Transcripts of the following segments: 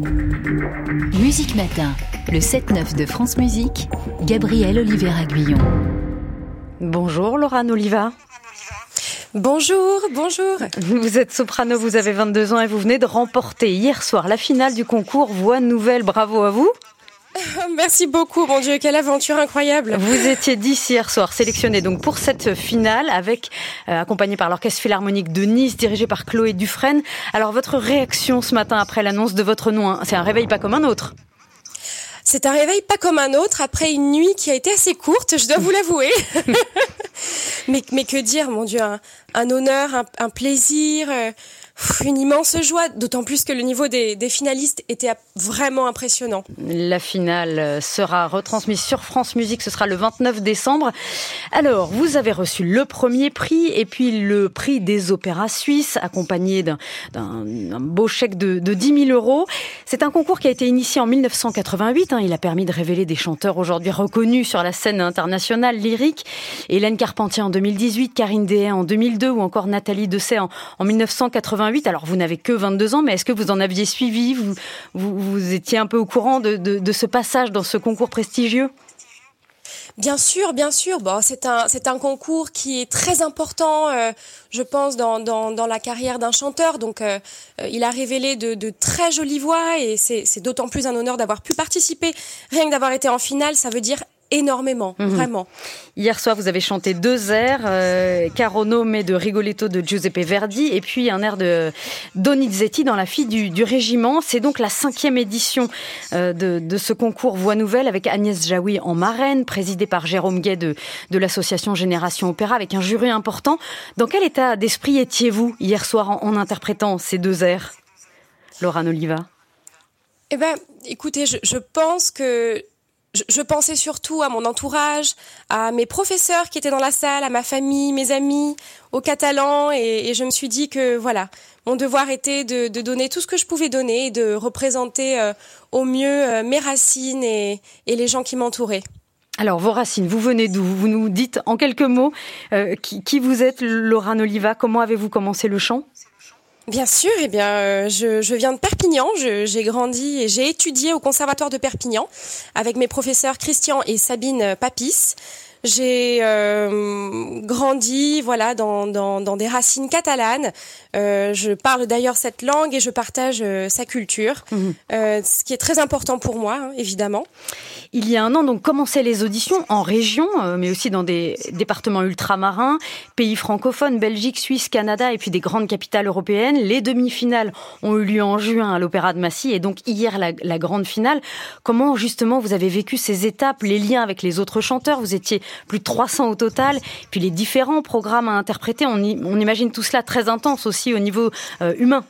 Musique Matin, le 7-9 de France Musique, Gabriel Oliver Guillon. Bonjour Laura Oliva. Bonjour, bonjour. Vous êtes soprano, vous avez 22 ans et vous venez de remporter hier soir la finale du concours Voix Nouvelle. Bravo à vous. Merci beaucoup, mon Dieu, quelle aventure incroyable. Vous étiez 10 hier soir, sélectionné donc pour cette finale, avec euh, accompagné par l'Orchestre Philharmonique de Nice, dirigé par Chloé Dufresne. Alors votre réaction ce matin après l'annonce de votre nom, hein, c'est un réveil pas comme un autre c'est un réveil pas comme un autre après une nuit qui a été assez courte, je dois vous l'avouer. mais, mais que dire, mon Dieu, un, honneur, un, un plaisir. Euh, une immense joie, d'autant plus que le niveau des, finalistes était vraiment impressionnant. La finale sera retransmise sur France Musique, ce sera le 29 décembre. Alors, vous avez reçu le premier prix et puis le prix des opéras suisses, accompagné d'un beau chèque de, de 10 000 euros. C'est un concours qui a été initié en 1988. Hein. Il a permis de révéler des chanteurs aujourd'hui reconnus sur la scène internationale lyrique. Hélène Carpentier en 2018, Karine Dehaye en 2002 ou encore Nathalie Dessay en, en 1988. Alors vous n'avez que 22 ans, mais est-ce que vous en aviez suivi? Vous, vous, étiez un peu au courant de, ce passage dans ce concours prestigieux? Bien sûr, bien sûr. Bon, c'est un c'est un concours qui est très important, euh, je pense, dans, dans, la carrière d'un chanteur. Donc, euh, euh, il a révélé de très jolies voix et c'est d'autant plus un honneur d'avoir pu participer. Rien que d'avoir été en finale, ça veut dire énormément, mhm. vraiment. Hier soir, vous avez chanté deux airs, euh, Caro Nome de Rigoletto de Giuseppe Verdi, et puis un air de Donizetti dans La fille du, régiment. C'est donc la cinquième édition euh, de, ce concours Voix Nouvelle avec Agnès Jaoui en marraine, présidée par Jérôme Gay de, de l'association Génération Opéra, avec un jury important. Dans quel état d'esprit étiez-vous hier soir en, interprétant ces deux airs, Laura Oliva eh ben, écoutez, je, je pense que je, pensais surtout à mon entourage, à mes professeurs qui étaient dans la salle, à ma famille, mes amis, aux Catalans, et, je me suis dit que voilà, mon devoir était de, donner tout ce que je pouvais donner et de représenter euh, au mieux euh, mes racines et, les gens qui m'entouraient. Alors, vos racines, vous venez d'où? Vous nous dites en quelques mots euh, qui, vous êtes, Laura Oliva Comment avez-vous commencé le chant? Bien sûr, eh bien, euh, je, viens de Perpignan. J'ai grandi et j'ai étudié au Conservatoire de Perpignan avec mes professeurs Christian et Sabine Papis. J'ai euh, grandi, voilà, dans, dans, dans, des racines catalanes. Euh, je parle d'ailleurs cette langue et je partage euh, sa culture, euh, ce qui est très important pour moi, hein, évidemment. Il y a un an, donc, commençaient les auditions en région, euh, mais aussi dans des départements ultramarins, pays francophones, Belgique, Suisse, Canada, et puis des grandes capitales européennes. Les demi-finales ont eu lieu en juin à l'Opéra de Massy, et donc hier la, la grande finale. Comment justement vous avez vécu ces étapes, les liens avec les autres chanteurs? Vous étiez plus de 300 au total. Puis les différents programmes à interpréter, on, imagine tout cela très intense aussi au niveau euh, humain.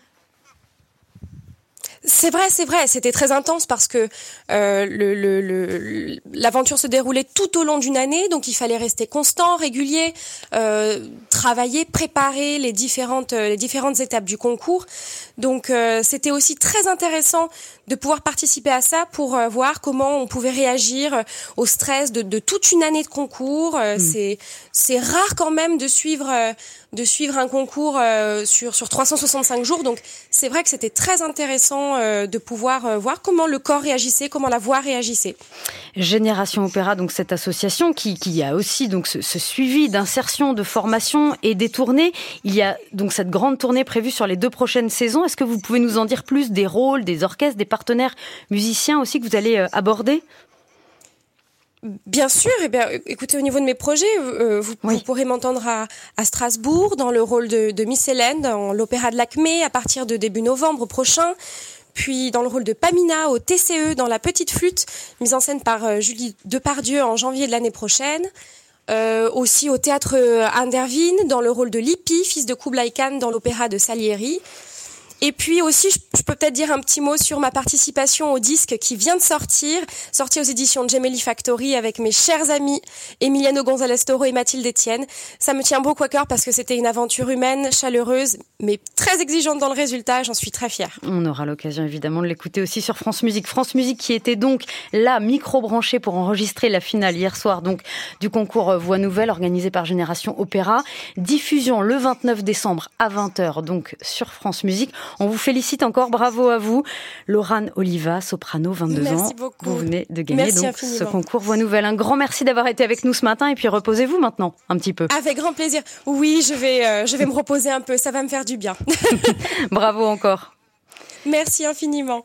C'est vrai, c'est vrai. C'était très intense parce que euh, l'aventure se déroulait tout au long d'une année, donc il fallait rester constant, régulier, euh, travailler, préparer les différentes les différentes étapes du concours. Donc c'était aussi très intéressant de pouvoir participer à ça pour voir comment on pouvait réagir au stress de, toute une année de concours. Mm. C'est c'est rare quand même de suivre de suivre un concours sur sur 365 jours. Donc c'est vrai que c'était très intéressant euh, de pouvoir euh, voir comment le corps réagissait, comment la voix réagissait. Génération Opéra, donc cette association qui, qui a aussi donc ce, suivi d'insertion, de formation et des tournées. Il y a donc cette grande tournée prévue sur les deux prochaines saisons. Est-ce que vous pouvez nous en dire plus des rôles, des orchestres, des partenaires musiciens aussi que vous allez euh, aborder? Bien sûr, eh bien, écoutez, au niveau de mes projets, vous, pourrez m'entendre à, Strasbourg dans le rôle de, de Miss Hélène dans l'Opéra de l'Acmé à partir de début novembre prochain puis dans le rôle de Pamina au TCE dans La Petite Flûte, mise en scène par euh, Julie Depardieu en janvier de l'année prochaine. Euh, aussi au théâtre Andervin dans le rôle de Lippi, fils de Kublai Khan dans l'opéra de Salieri. Et puis aussi, je, peux peut-être dire un petit mot sur ma participation au disque qui vient de sortir, sorti aux éditions de Gemelli Factory avec mes chers amis Emiliano González Toro et Mathilde Etienne. Ça me tient beaucoup à cœur parce que c'était une aventure humaine, chaleureuse, mais très exigeante dans le résultat. J'en suis très fière. On aura l'occasion évidemment de l'écouter aussi sur France Musique. France Musique qui était donc là, micro-branchée pour enregistrer la finale hier soir donc du concours Voix Nouvelle organisé par Génération Opéra. Diffusion le 29 décembre à 20h donc sur France Musique. On vous félicite encore, bravo à vous. Laurane Oliva, soprano, 22 ans. Beaucoup. Vous venez de gagner donc ce concours Voix Nouvelle. Un grand merci d'avoir été avec nous ce matin et puis reposez-vous maintenant un petit peu. Avec grand plaisir. Oui, je vais, euh, je vais me reposer un peu, ça va me faire du bien. bravo encore. Merci infiniment.